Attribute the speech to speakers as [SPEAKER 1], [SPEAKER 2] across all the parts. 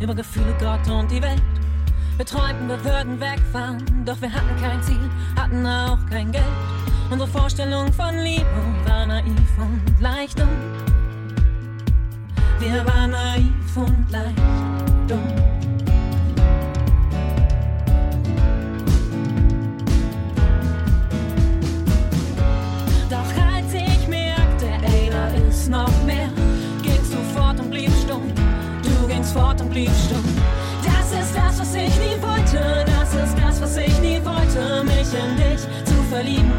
[SPEAKER 1] über Gefühle, Gott und die Welt. Wir träumten, wir würden wegfahren, doch wir hatten kein Ziel, hatten auch kein Geld. Unsere Vorstellung von Liebe war naiv und leicht dumm. Wir waren naiv und leicht dumm. Doch als ich merkte, da ist noch mehr, gingst du fort und blieb stumm. Fort und blieb stumm. Das ist das, was ich nie wollte. Das ist das, was ich nie wollte. Mich in dich zu verlieben,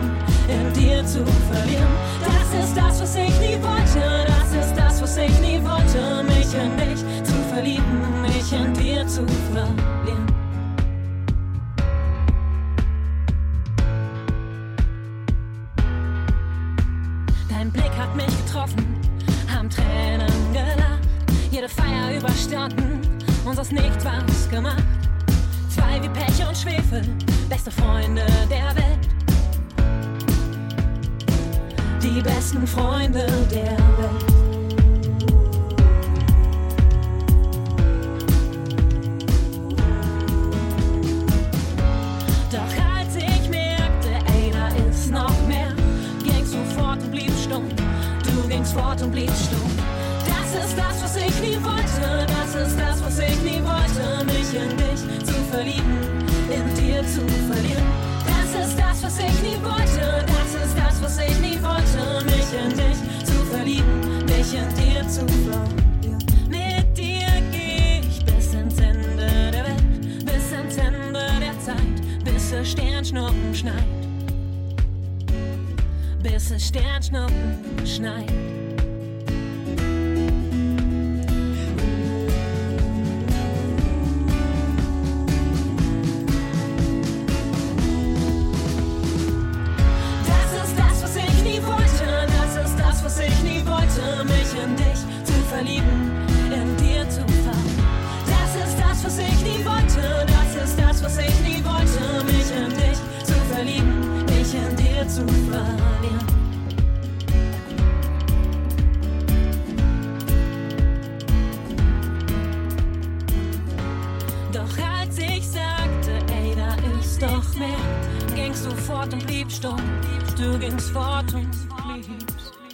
[SPEAKER 1] in dir zu verlieren. Das ist das, was ich nie wollte. Das ist das, was ich nie wollte. Mich in dich zu verlieben, mich in dir zu verlieren. Dein Blick hat mich getroffen, haben Tränen gelacht, jede Feier überstanden, uns aus nichts was gemacht. Zwei wie Pech und Schwefel, beste Freunde der Welt. Die besten Freunde der Welt. Doch als ich merkte, ey, da ist noch mehr, gingst du fort und blieb stumm. Du gingst fort und blieb stumm. Verlieren. Das ist das, was ich nie wollte. Das ist das, was ich nie wollte. Mich in dich zu verlieben, mich in dir zu verlieren. Mit dir geh ich bis ins Ende der Welt, bis ins Ende der Zeit, bis es Sternschnuppen schneit. Bis es Sternschnuppen schneit. Als ich sagte, ey, da ist doch mehr, gingst du fort und blieb stumm. Du gingst fort und blieb